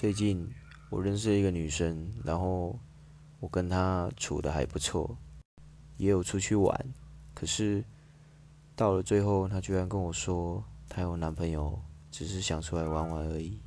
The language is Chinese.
最近我认识一个女生然后我跟她处的还不错也有出去玩可是到了最后她居然跟我说她有男朋友只是想出来玩玩而已。